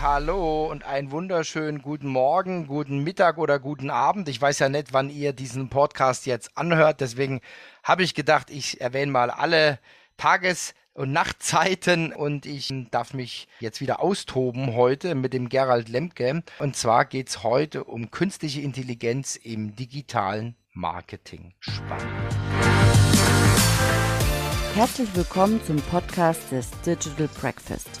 Hallo und einen wunderschönen guten Morgen, guten Mittag oder guten Abend. Ich weiß ja nicht, wann ihr diesen Podcast jetzt anhört, deswegen habe ich gedacht, ich erwähne mal alle Tages- und Nachtzeiten und ich darf mich jetzt wieder austoben heute mit dem Gerald Lemke. Und zwar geht es heute um künstliche Intelligenz im digitalen Marketing. Spannend. Herzlich willkommen zum Podcast des Digital Breakfast.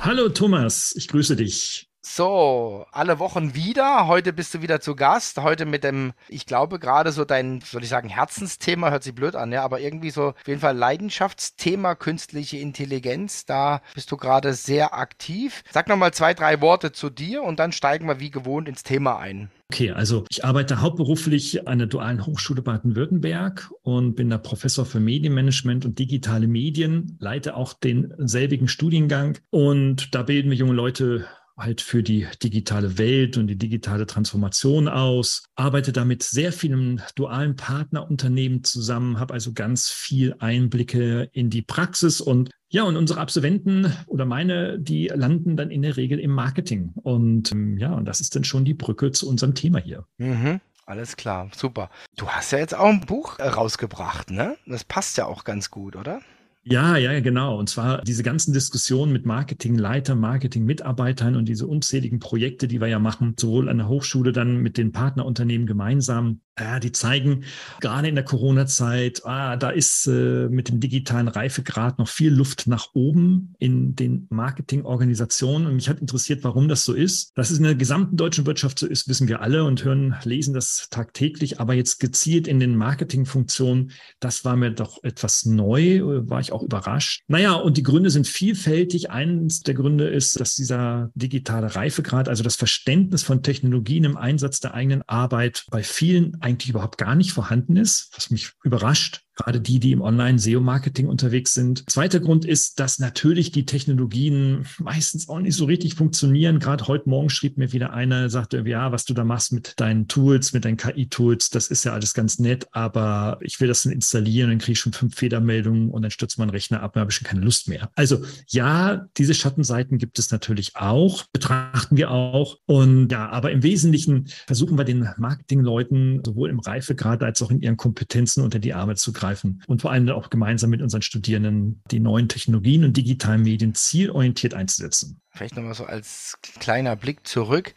Hallo Thomas, ich grüße dich. So, alle Wochen wieder. Heute bist du wieder zu Gast. Heute mit dem, ich glaube, gerade so dein, soll ich sagen, Herzensthema, hört sich blöd an, ja, aber irgendwie so auf jeden Fall Leidenschaftsthema künstliche Intelligenz. Da bist du gerade sehr aktiv. Sag nochmal zwei, drei Worte zu dir und dann steigen wir wie gewohnt ins Thema ein. Okay, also ich arbeite hauptberuflich an der Dualen Hochschule Baden-Württemberg und bin da Professor für Medienmanagement und digitale Medien, leite auch den selbigen Studiengang und da bilden wir junge Leute halt für die digitale Welt und die digitale Transformation aus, arbeite da mit sehr vielen dualen Partnerunternehmen zusammen, habe also ganz viel Einblicke in die Praxis und ja, und unsere Absolventen oder meine, die landen dann in der Regel im Marketing. Und ähm, ja, und das ist dann schon die Brücke zu unserem Thema hier. Mhm. Alles klar, super. Du hast ja jetzt auch ein Buch rausgebracht, ne? Das passt ja auch ganz gut, oder? Ja, ja, genau. Und zwar diese ganzen Diskussionen mit Marketingleitern, Marketingmitarbeitern und diese unzähligen Projekte, die wir ja machen, sowohl an der Hochschule dann mit den Partnerunternehmen gemeinsam, ja, die zeigen gerade in der Corona-Zeit, ah, da ist äh, mit dem digitalen Reifegrad noch viel Luft nach oben in den Marketingorganisationen. Und mich hat interessiert, warum das so ist. Dass es in der gesamten deutschen Wirtschaft so ist, wissen wir alle und hören, lesen das tagtäglich. Aber jetzt gezielt in den Marketingfunktionen, das war mir doch etwas neu, war ich auch überrascht. Naja, und die Gründe sind vielfältig. Eines der Gründe ist, dass dieser digitale Reifegrad, also das Verständnis von Technologien im Einsatz der eigenen Arbeit bei vielen eigentlich überhaupt gar nicht vorhanden ist, was mich überrascht gerade die, die im Online-SEO-Marketing unterwegs sind. Zweiter Grund ist, dass natürlich die Technologien meistens auch nicht so richtig funktionieren. Gerade heute Morgen schrieb mir wieder einer, sagte, ja, was du da machst mit deinen Tools, mit deinen KI-Tools, das ist ja alles ganz nett, aber ich will das dann installieren, dann kriege ich schon fünf Fehlermeldungen und dann stürzt mein Rechner ab, dann habe ich schon keine Lust mehr. Also ja, diese Schattenseiten gibt es natürlich auch, betrachten wir auch. Und ja, aber im Wesentlichen versuchen wir den Marketingleuten sowohl im Reifegrad als auch in ihren Kompetenzen unter die Arme zu greifen aufgreifen und vor allem auch gemeinsam mit unseren Studierenden die neuen Technologien und digitalen Medien zielorientiert einzusetzen. Vielleicht nochmal so als kleiner Blick zurück.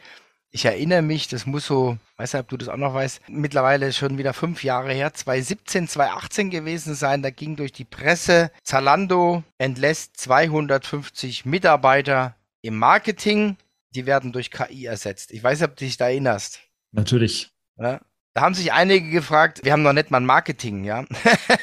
Ich erinnere mich, das muss so, weiß nicht, ob du das auch noch weißt, mittlerweile schon wieder fünf Jahre her, 2017, 2018 gewesen sein. Da ging durch die Presse, Zalando entlässt 250 Mitarbeiter im Marketing. Die werden durch KI ersetzt. Ich weiß nicht, ob du dich da erinnerst. Natürlich. Ja? Da haben sich einige gefragt, wir haben noch nicht mal ein Marketing, ja.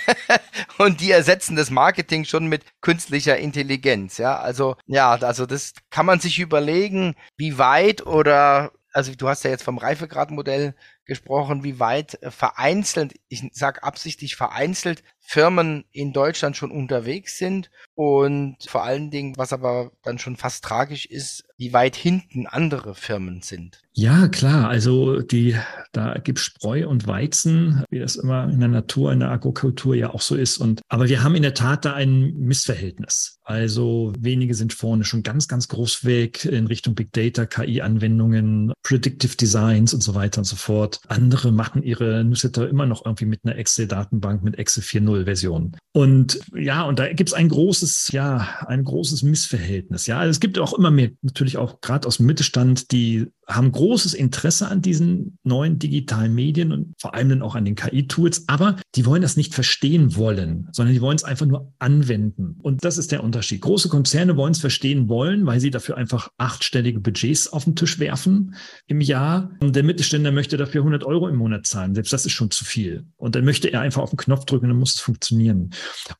und die ersetzen das Marketing schon mit künstlicher Intelligenz, ja. Also, ja, also das kann man sich überlegen, wie weit oder, also du hast ja jetzt vom Reifegradmodell gesprochen, wie weit vereinzelt, ich sag absichtlich vereinzelt, Firmen in Deutschland schon unterwegs sind und vor allen Dingen, was aber dann schon fast tragisch ist, wie weit hinten andere Firmen sind. Ja, klar. Also die, da gibt Spreu und Weizen, wie das immer in der Natur, in der Agrikultur ja auch so ist. Und aber wir haben in der Tat da ein Missverhältnis. Also wenige sind vorne schon ganz, ganz groß weg in Richtung Big Data, KI-Anwendungen, Predictive Designs und so weiter und so fort. Andere machen ihre Newsletter immer noch irgendwie mit einer Excel-Datenbank mit Excel 4.0-Version. Und ja, und da gibt es ein großes, ja, ein großes Missverhältnis. Ja, also es gibt auch immer mehr, natürlich auch gerade aus dem Mittelstand, die haben großes Interesse an diesen neuen digitalen Medien und vor allem dann auch an den KI-Tools, aber die wollen das nicht verstehen wollen, sondern die wollen es einfach nur anwenden. Und das ist der Unterschied. Große Konzerne wollen es verstehen wollen, weil sie dafür einfach achtstellige Budgets auf den Tisch werfen im Jahr. Und der Mittelständler möchte dafür 100 Euro im Monat zahlen. Selbst das ist schon zu viel. Und dann möchte er einfach auf den Knopf drücken, dann muss es funktionieren.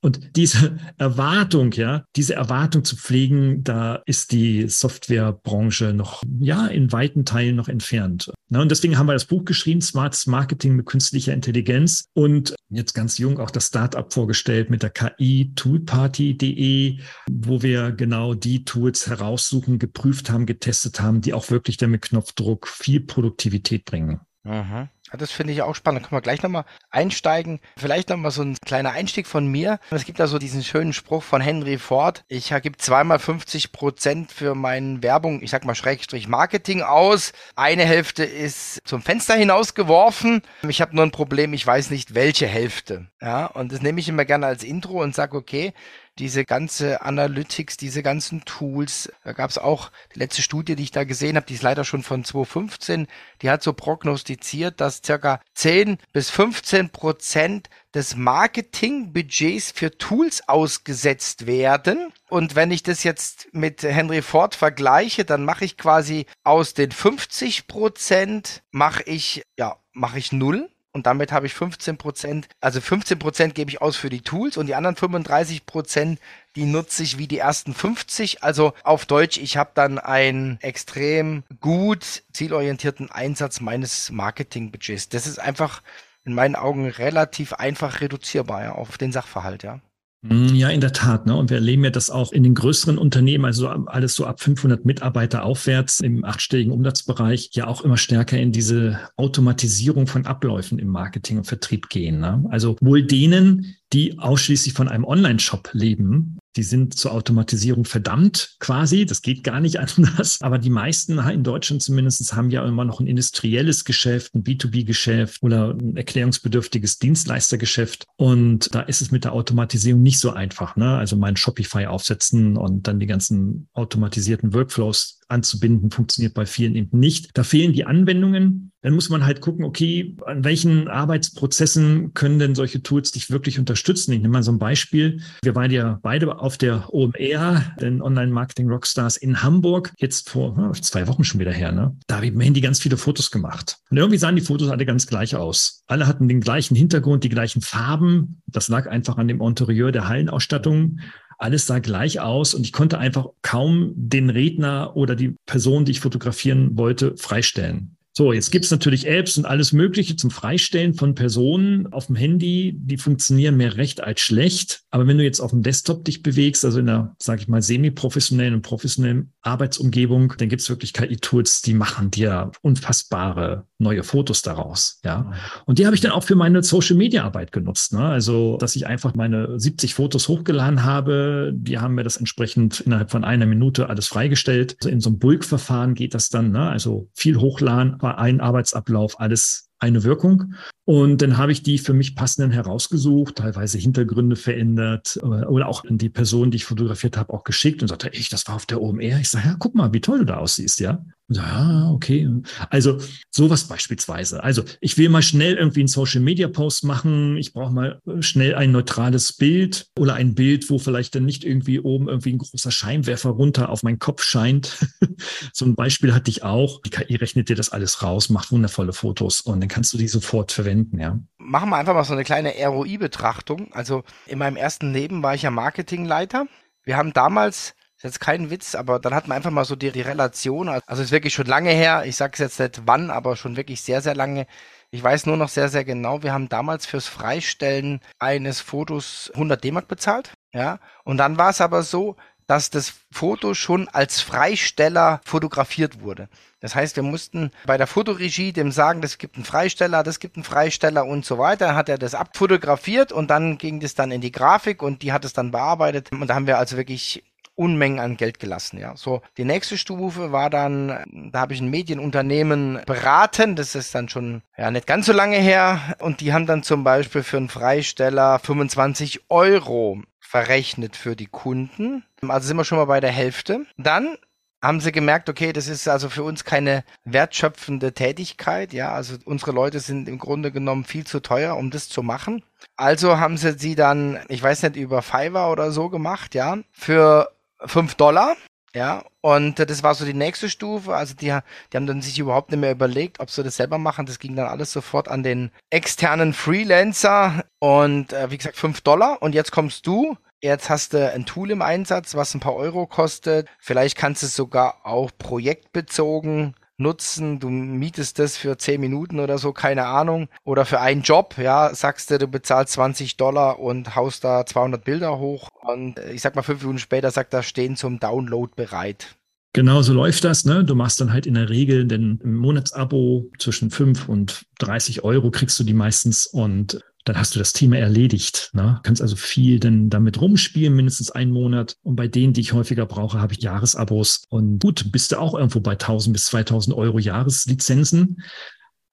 Und diese Erwartung, ja, diese Erwartung zu pflegen, da ist die Softwarebranche noch, ja, in weiten Teilen noch entfernt. Na, und deswegen haben wir das Buch geschrieben, Smartes Marketing mit künstlicher Intelligenz und jetzt ganz jung auch das Startup vorgestellt mit der KI Toolparty.de, wo wir genau die Tools heraussuchen, geprüft haben, getestet haben, die auch wirklich dann mit Knopfdruck viel Produktivität bringen. Mhm. Das finde ich auch spannend. Da können wir gleich nochmal einsteigen. Vielleicht nochmal so ein kleiner Einstieg von mir. Es gibt da so diesen schönen Spruch von Henry Ford. Ich gebe zweimal 50 Prozent für meine Werbung, ich sag mal Schrägstrich Marketing aus. Eine Hälfte ist zum Fenster hinausgeworfen. Ich habe nur ein Problem, ich weiß nicht welche Hälfte. Ja, und das nehme ich immer gerne als Intro und sage, okay, diese ganze Analytics, diese ganzen Tools. Da gab es auch die letzte Studie, die ich da gesehen habe, die ist leider schon von 2015. Die hat so prognostiziert, dass circa 10 bis 15 Prozent des Marketingbudgets für Tools ausgesetzt werden. Und wenn ich das jetzt mit Henry Ford vergleiche, dann mache ich quasi aus den 50 Prozent mache ich, ja, mache ich null und damit habe ich 15 Prozent, also 15 Prozent gebe ich aus für die Tools und die anderen 35 Prozent, die nutze ich wie die ersten 50. Also auf Deutsch, ich habe dann einen extrem gut zielorientierten Einsatz meines Marketingbudgets. Das ist einfach in meinen Augen relativ einfach reduzierbar ja, auf den Sachverhalt, ja. Mm, ja, in der Tat. Ne? Und wir erleben ja das auch in den größeren Unternehmen, also alles so ab 500 Mitarbeiter aufwärts im achtstelligen Umsatzbereich, ja auch immer stärker in diese Automatisierung von Abläufen im Marketing und Vertrieb gehen. Ne? Also wohl denen, die ausschließlich von einem Online-Shop leben, die sind zur Automatisierung verdammt quasi. Das geht gar nicht anders. Aber die meisten in Deutschland zumindest haben ja immer noch ein industrielles Geschäft, ein B2B-Geschäft oder ein erklärungsbedürftiges Dienstleistergeschäft. Und da ist es mit der Automatisierung nicht so einfach. Ne? Also mein Shopify aufsetzen und dann die ganzen automatisierten Workflows anzubinden, funktioniert bei vielen eben nicht. Da fehlen die Anwendungen. Dann muss man halt gucken, okay, an welchen Arbeitsprozessen können denn solche Tools dich wirklich unterstützen? Ich nehme mal so ein Beispiel. Wir waren ja beide auf der OMR, den Online-Marketing Rockstars in Hamburg, jetzt vor zwei Wochen schon wieder her. Ne? Da habe ich im Handy ganz viele Fotos gemacht. Und irgendwie sahen die Fotos alle ganz gleich aus. Alle hatten den gleichen Hintergrund, die gleichen Farben. Das lag einfach an dem Interieur der Hallenausstattung. Alles sah gleich aus und ich konnte einfach kaum den Redner oder die Person, die ich fotografieren wollte, freistellen. So, jetzt gibt es natürlich Apps und alles Mögliche zum Freistellen von Personen auf dem Handy. Die funktionieren mehr recht als schlecht. Aber wenn du jetzt auf dem Desktop dich bewegst, also in einer, sage ich mal, semi-professionellen und professionellen Arbeitsumgebung, dann gibt es wirklich KI-Tools, die machen dir unfassbare neue Fotos daraus. Ja. Und die habe ich dann auch für meine Social-Media-Arbeit genutzt. Ne? Also, dass ich einfach meine 70 Fotos hochgeladen habe. Die haben mir das entsprechend innerhalb von einer Minute alles freigestellt. Also in so einem Bulk-Verfahren geht das dann. Ne? Also viel hochladen war ein Arbeitsablauf, alles eine Wirkung. Und dann habe ich die für mich passenden herausgesucht, teilweise Hintergründe verändert äh, oder auch an die Person, die ich fotografiert habe, auch geschickt und sagte, ich, das war auf der OMR. Ich sage, ja, guck mal, wie toll du da aussiehst, ja. Ja, okay. Also sowas beispielsweise. Also ich will mal schnell irgendwie einen Social Media Post machen. Ich brauche mal schnell ein neutrales Bild oder ein Bild, wo vielleicht dann nicht irgendwie oben irgendwie ein großer Scheinwerfer runter auf meinen Kopf scheint. so ein Beispiel hatte ich auch. Die KI rechnet dir das alles raus, macht wundervolle Fotos und dann kannst du die sofort verwenden, ja. Machen wir einfach mal so eine kleine ROI-Betrachtung. Also in meinem ersten Leben war ich ja Marketingleiter. Wir haben damals ist jetzt kein Witz, aber dann hat man einfach mal so die, die Relation. Also ist wirklich schon lange her. Ich sage es jetzt nicht wann, aber schon wirklich sehr, sehr lange. Ich weiß nur noch sehr, sehr genau, wir haben damals fürs Freistellen eines Fotos 100 D-Mark bezahlt. Ja, und dann war es aber so, dass das Foto schon als Freisteller fotografiert wurde. Das heißt, wir mussten bei der Fotoregie dem sagen, das gibt einen Freisteller, das gibt einen Freisteller und so weiter. Hat er das abfotografiert und dann ging das dann in die Grafik und die hat es dann bearbeitet. Und da haben wir also wirklich Unmengen an Geld gelassen, ja. So, die nächste Stufe war dann, da habe ich ein Medienunternehmen beraten, das ist dann schon, ja, nicht ganz so lange her und die haben dann zum Beispiel für einen Freisteller 25 Euro verrechnet für die Kunden. Also sind wir schon mal bei der Hälfte. Dann haben sie gemerkt, okay, das ist also für uns keine wertschöpfende Tätigkeit. Ja, also unsere Leute sind im Grunde genommen viel zu teuer, um das zu machen. Also haben sie sie dann, ich weiß nicht, über Fiverr oder so gemacht, ja, für fünf Dollar. Ja, und das war so die nächste Stufe. Also die, die haben dann sich überhaupt nicht mehr überlegt, ob sie das selber machen. Das ging dann alles sofort an den externen Freelancer. Und äh, wie gesagt, fünf Dollar. Und jetzt kommst du Jetzt hast du ein Tool im Einsatz, was ein paar Euro kostet. Vielleicht kannst du es sogar auch projektbezogen nutzen. Du mietest das für 10 Minuten oder so, keine Ahnung. Oder für einen Job, ja, sagst du, du bezahlst 20 Dollar und haust da 200 Bilder hoch. Und äh, ich sag mal, fünf Minuten später sagt er, stehen zum Download bereit. Genau so läuft das. Ne? Du machst dann halt in der Regel den Monatsabo zwischen 5 und 30 Euro kriegst du die meistens und dann hast du das Thema erledigt. Ne? Kannst also viel dann damit rumspielen, mindestens einen Monat. Und bei denen, die ich häufiger brauche, habe ich Jahresabos. Und gut, bist du auch irgendwo bei 1000 bis 2000 Euro Jahreslizenzen.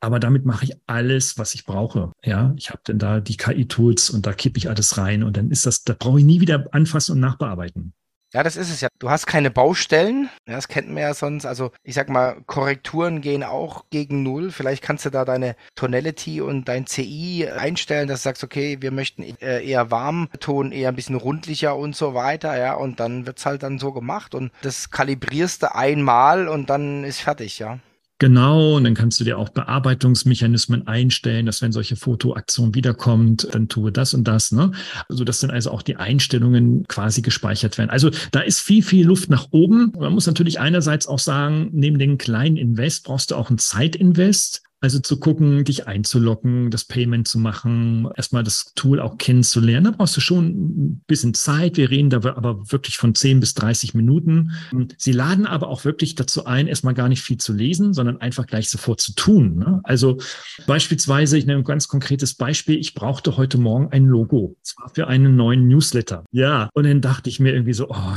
Aber damit mache ich alles, was ich brauche. Ja, ich habe dann da die KI-Tools und da kippe ich alles rein und dann ist das, da brauche ich nie wieder anfassen und nachbearbeiten. Ja, das ist es ja. Du hast keine Baustellen. Ja, das kennt man ja sonst. Also ich sag mal, Korrekturen gehen auch gegen Null. Vielleicht kannst du da deine Tonality und dein CI einstellen, dass du sagst, okay, wir möchten äh, eher warm Ton, eher ein bisschen rundlicher und so weiter. Ja, und dann wird's halt dann so gemacht und das kalibrierst du einmal und dann ist fertig, ja. Genau, und dann kannst du dir auch Bearbeitungsmechanismen einstellen, dass wenn solche Fotoaktion wiederkommt, dann tue das und das, ne? Also das sind also auch die Einstellungen quasi gespeichert werden. Also da ist viel, viel Luft nach oben. Man muss natürlich einerseits auch sagen, neben den kleinen Invest brauchst du auch einen Zeitinvest. Also zu gucken, dich einzulocken, das Payment zu machen, erstmal das Tool auch kennenzulernen. Da brauchst du schon ein bisschen Zeit. Wir reden da aber wirklich von 10 bis 30 Minuten. Sie laden aber auch wirklich dazu ein, erstmal gar nicht viel zu lesen, sondern einfach gleich sofort zu tun. Ne? Also beispielsweise, ich nehme ein ganz konkretes Beispiel. Ich brauchte heute Morgen ein Logo. Zwar für einen neuen Newsletter. Ja. Und dann dachte ich mir irgendwie so, oh,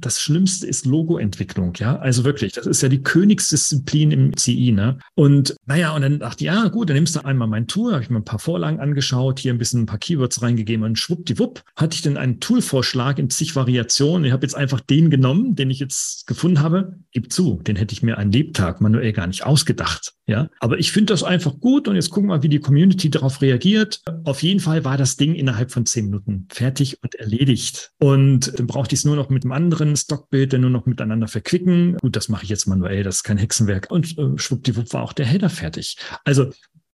das Schlimmste ist Logoentwicklung. Ja. Also wirklich, das ist ja die Königsdisziplin im CI. Ne? Und naja, und dann dachte ich, ja gut, dann nimmst du einmal mein Tool, habe ich mir ein paar Vorlagen angeschaut, hier ein bisschen ein paar Keywords reingegeben und schwuppdiwupp hatte ich dann einen Toolvorschlag in zig Variationen. Ich habe jetzt einfach den genommen, den ich jetzt gefunden habe. Gib zu, den hätte ich mir einen Lebtag manuell gar nicht ausgedacht. Ja, aber ich finde das einfach gut und jetzt gucken wir, wie die Community darauf reagiert. Auf jeden Fall war das Ding innerhalb von zehn Minuten fertig und erledigt. Und dann brauchte ich es nur noch mit einem anderen Stockbild, dann nur noch miteinander verquicken. Gut, das mache ich jetzt manuell, das ist kein Hexenwerk. Und äh, schwuppdiwupp war auch der Header fertig. Also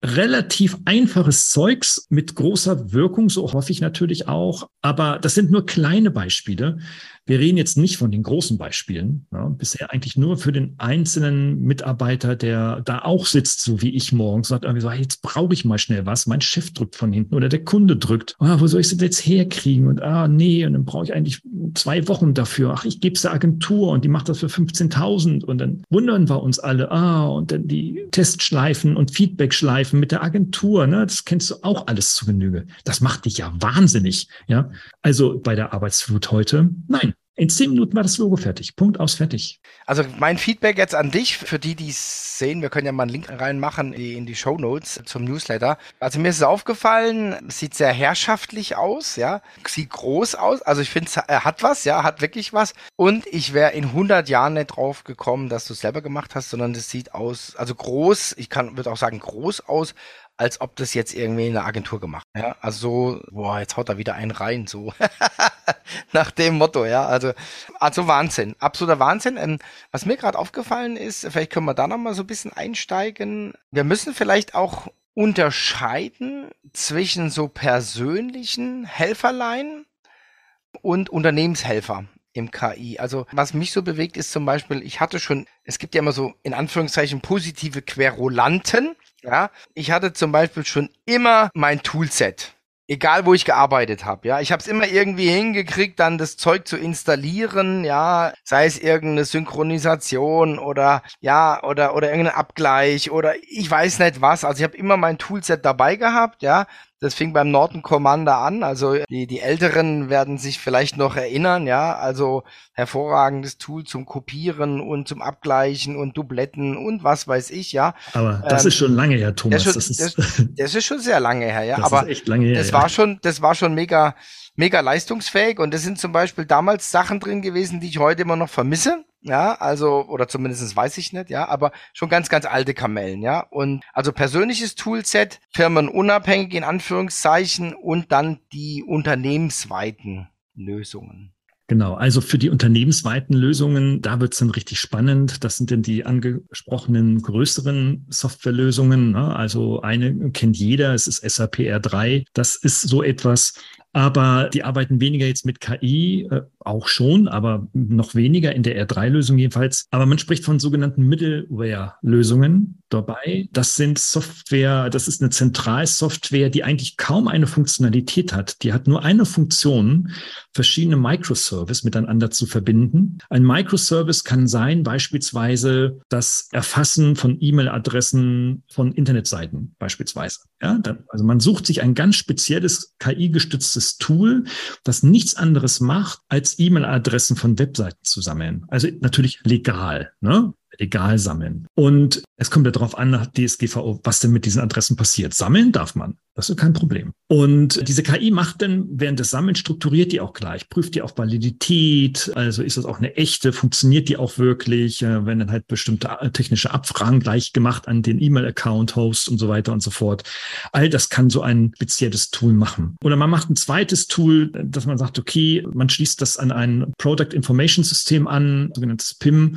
relativ einfaches Zeugs mit großer Wirkung, so hoffe ich natürlich auch. Aber das sind nur kleine Beispiele. Wir reden jetzt nicht von den großen Beispielen. Ja, bisher eigentlich nur für den einzelnen Mitarbeiter, der da auch sitzt, so wie ich morgens, sagt irgendwie so, hey, jetzt brauche ich mal schnell was. Mein Chef drückt von hinten oder der Kunde drückt. Ah, wo soll ich das jetzt herkriegen? Und ah, nee, und dann brauche ich eigentlich zwei Wochen dafür. Ach, ich gebe es der Agentur und die macht das für 15.000. Und dann wundern wir uns alle. Ah, und dann die Testschleifen und Feedbackschleifen mit der Agentur. Ne? Das kennst du auch alles zu Genüge. Das macht dich ja wahnsinnig. Ja, also bei der Arbeitsflut heute, nein, in zehn Minuten war das Logo fertig. Punkt aus, fertig. Also mein Feedback jetzt an dich, für die, die es sehen, wir können ja mal einen Link reinmachen in die Show Notes zum Newsletter. Also mir ist es aufgefallen, sieht sehr herrschaftlich aus, ja, sieht groß aus. Also ich finde, er hat was, ja, hat wirklich was. Und ich wäre in 100 Jahren nicht drauf gekommen, dass du es selber gemacht hast, sondern es sieht aus, also groß, ich kann, würde auch sagen groß aus, als ob das jetzt irgendwie eine Agentur gemacht. Ja, also so, boah, jetzt haut er wieder einen rein, so nach dem Motto, ja. Also, also Wahnsinn, absoluter Wahnsinn. Ähm, was mir gerade aufgefallen ist, vielleicht können wir da noch mal so ein bisschen einsteigen. Wir müssen vielleicht auch unterscheiden zwischen so persönlichen Helferlein und Unternehmenshelfer im KI. Also was mich so bewegt, ist zum Beispiel, ich hatte schon, es gibt ja immer so in Anführungszeichen positive Querulanten. Ja, ich hatte zum Beispiel schon immer mein Toolset. Egal, wo ich gearbeitet habe, ja. Ich habe es immer irgendwie hingekriegt, dann das Zeug zu installieren, ja, sei es irgendeine Synchronisation oder ja, oder oder irgendein Abgleich oder ich weiß nicht was. Also ich habe immer mein Toolset dabei gehabt, ja. Das fing beim Norton Commander an. Also die, die Älteren werden sich vielleicht noch erinnern, ja. Also hervorragendes Tool zum Kopieren und zum Abgleichen und Dubletten und was weiß ich, ja. Aber das ähm, ist schon lange her, Thomas. Das, ist, das, ist, das ist schon sehr lange her, ja. Das Aber ist echt lange her. Das ja. war schon, das war schon mega, mega leistungsfähig und das sind zum Beispiel damals Sachen drin gewesen, die ich heute immer noch vermisse. Ja, also, oder zumindest weiß ich nicht, ja, aber schon ganz, ganz alte Kamellen, ja. Und also persönliches Toolset, firmenunabhängig in Anführungszeichen und dann die unternehmensweiten Lösungen. Genau, also für die unternehmensweiten Lösungen, da wird es dann richtig spannend. Das sind denn die angesprochenen größeren Softwarelösungen. Ne? Also eine kennt jeder, es ist SAP R3. Das ist so etwas, aber die arbeiten weniger jetzt mit KI, äh, auch schon, aber noch weniger in der R3-Lösung jedenfalls. Aber man spricht von sogenannten Middleware-Lösungen dabei. Das sind Software, das ist eine Zentralsoftware, die eigentlich kaum eine Funktionalität hat. Die hat nur eine Funktion, verschiedene Microservice miteinander zu verbinden. Ein Microservice kann sein beispielsweise das Erfassen von E-Mail-Adressen von Internetseiten beispielsweise. Ja, dann, also man sucht sich ein ganz spezielles KI-gestütztes Tool, das nichts anderes macht, als E-Mail-Adressen von Webseiten zu sammeln. Also natürlich legal. Ne? Legal sammeln. Und es kommt ja darauf an, nach DSGVO, was denn mit diesen Adressen passiert. Sammeln darf man. Das ist kein Problem. Und diese KI macht dann während des Sammelns strukturiert die auch gleich, prüft die auf Validität, also ist das auch eine echte, funktioniert die auch wirklich, äh, wenn dann halt bestimmte äh, technische Abfragen gleich gemacht an den E-Mail-Account-Host und so weiter und so fort. All das kann so ein spezielles Tool machen. Oder man macht ein zweites Tool, dass man sagt, okay, man schließt das an ein Product Information System an, sogenanntes PIM,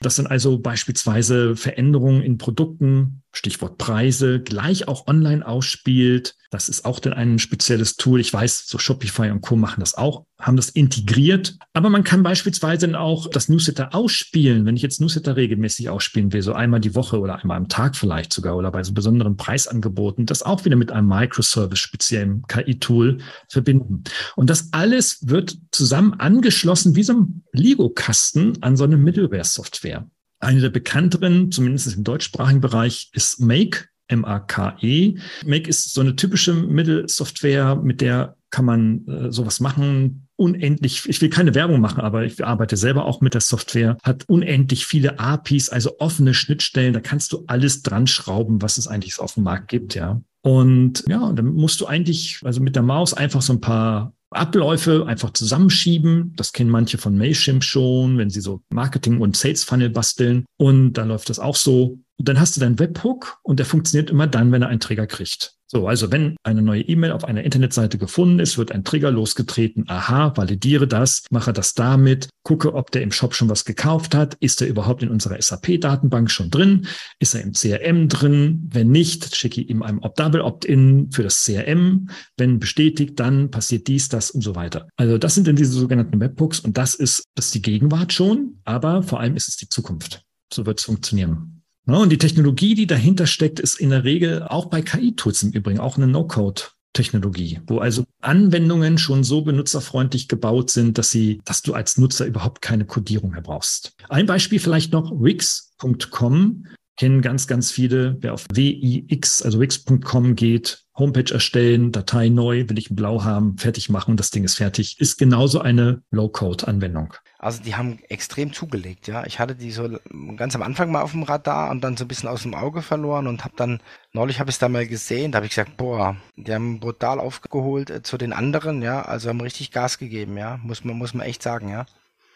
das dann also beispielsweise Veränderungen in Produkten Stichwort Preise, gleich auch online ausspielt. Das ist auch dann ein spezielles Tool. Ich weiß, so Shopify und Co. machen das auch, haben das integriert. Aber man kann beispielsweise dann auch das Newsletter ausspielen. Wenn ich jetzt Newsletter regelmäßig ausspielen will, so einmal die Woche oder einmal am Tag vielleicht sogar oder bei so besonderen Preisangeboten, das auch wieder mit einem Microservice speziellen KI-Tool verbinden. Und das alles wird zusammen angeschlossen wie so ein Lego-Kasten an so eine Middleware-Software. Eine der bekannteren, zumindest im deutschsprachigen Bereich, ist Make, M-A-K-E. Make ist so eine typische Mittelsoftware, mit der kann man äh, sowas machen. Unendlich, ich will keine Werbung machen, aber ich arbeite selber auch mit der Software, hat unendlich viele APIs, also offene Schnittstellen. Da kannst du alles dran schrauben, was es eigentlich auf dem Markt gibt, ja. Und ja, dann musst du eigentlich, also mit der Maus einfach so ein paar Abläufe einfach zusammenschieben. Das kennen manche von Mailchimp schon, wenn sie so Marketing- und Sales-Funnel basteln. Und dann läuft das auch so. Und dann hast du deinen Webhook und der funktioniert immer dann, wenn er einen Trigger kriegt. So, also wenn eine neue E-Mail auf einer Internetseite gefunden ist, wird ein Trigger losgetreten. Aha, validiere das, mache das damit, gucke, ob der im Shop schon was gekauft hat. Ist er überhaupt in unserer SAP-Datenbank schon drin? Ist er im CRM drin? Wenn nicht, schicke ihm ein Double Opt-in für das CRM. Wenn bestätigt, dann passiert dies, das und so weiter. Also das sind dann diese sogenannten Webhooks und das ist, das ist die Gegenwart schon, aber vor allem ist es die Zukunft. So wird es funktionieren. Ne, und die Technologie, die dahinter steckt, ist in der Regel auch bei KI-Tools im Übrigen auch eine No-Code. Technologie, wo also Anwendungen schon so benutzerfreundlich gebaut sind, dass sie, dass du als Nutzer überhaupt keine Codierung mehr brauchst. Ein Beispiel vielleicht noch Wix.com kennen ganz, ganz viele. Wer auf WIX, also Wix.com geht, Homepage erstellen, Datei neu, will ich blau haben, fertig machen, das Ding ist fertig, ist genauso eine Low-Code-Anwendung. Also die haben extrem zugelegt, ja. Ich hatte die so ganz am Anfang mal auf dem Radar und dann so ein bisschen aus dem Auge verloren und habe dann, neulich habe ich es da mal gesehen, da habe ich gesagt, boah, die haben brutal aufgeholt äh, zu den anderen, ja. Also haben richtig Gas gegeben, ja. Muss man, muss man echt sagen, ja.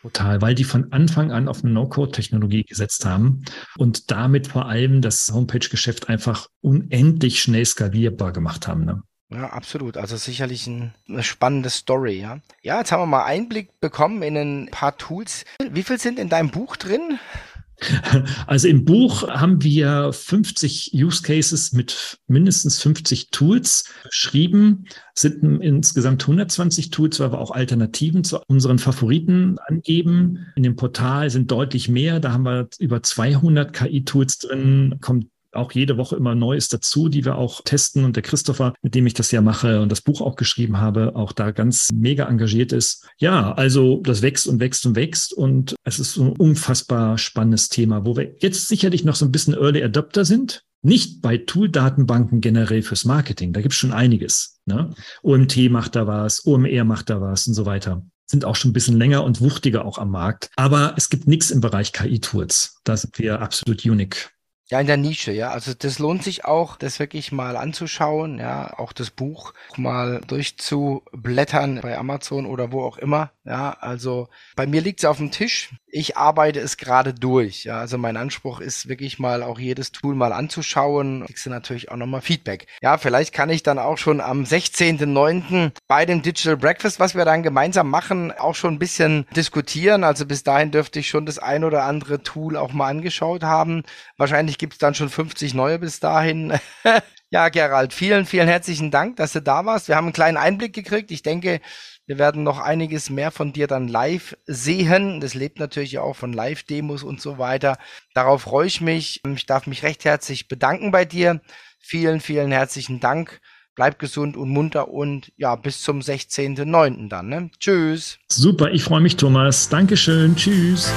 Total, weil die von Anfang an auf eine No-Code-Technologie gesetzt haben und damit vor allem das Homepage-Geschäft einfach unendlich schnell skalierbar gemacht haben. Ne? Ja, absolut. Also sicherlich ein, eine spannende Story, ja. Ja, jetzt haben wir mal Einblick bekommen in ein paar Tools. Wie viel sind in deinem Buch drin? Also im Buch haben wir 50 Use Cases mit mindestens 50 Tools beschrieben, sind insgesamt 120 Tools, weil wir auch Alternativen zu unseren Favoriten angeben. In dem Portal sind deutlich mehr, da haben wir über 200 KI-Tools drin, kommt auch jede Woche immer Neues dazu, die wir auch testen. Und der Christopher, mit dem ich das ja mache und das Buch auch geschrieben habe, auch da ganz mega engagiert ist. Ja, also das wächst und wächst und wächst. Und es ist ein unfassbar spannendes Thema, wo wir jetzt sicherlich noch so ein bisschen Early Adopter sind. Nicht bei Tool-Datenbanken generell fürs Marketing. Da gibt es schon einiges. Ne? OMT macht da was, OMR macht da was und so weiter sind auch schon ein bisschen länger und wuchtiger auch am Markt. Aber es gibt nichts im Bereich KI-Tools. Da sind wir absolut unique. Ja, in der Nische, ja. Also das lohnt sich auch, das wirklich mal anzuschauen, ja, auch das Buch mal durchzublättern bei Amazon oder wo auch immer. Ja, also bei mir liegt es auf dem Tisch. Ich arbeite es gerade durch. Ja, also mein Anspruch ist wirklich mal auch jedes Tool mal anzuschauen. Kriegst du natürlich auch nochmal Feedback. Ja, vielleicht kann ich dann auch schon am 16.09. bei dem Digital Breakfast, was wir dann gemeinsam machen, auch schon ein bisschen diskutieren. Also bis dahin dürfte ich schon das ein oder andere Tool auch mal angeschaut haben. Wahrscheinlich gibt es dann schon 50 neue bis dahin. ja, Gerald, vielen, vielen herzlichen Dank, dass du da warst. Wir haben einen kleinen Einblick gekriegt. Ich denke, wir werden noch einiges mehr von dir dann live sehen. Das lebt natürlich auch von Live-Demos und so weiter. Darauf freue ich mich. Ich darf mich recht herzlich bedanken bei dir. Vielen, vielen herzlichen Dank. Bleib gesund und munter und ja, bis zum 16.09. dann. Ne? Tschüss. Super, ich freue mich, Thomas. Dankeschön. Tschüss.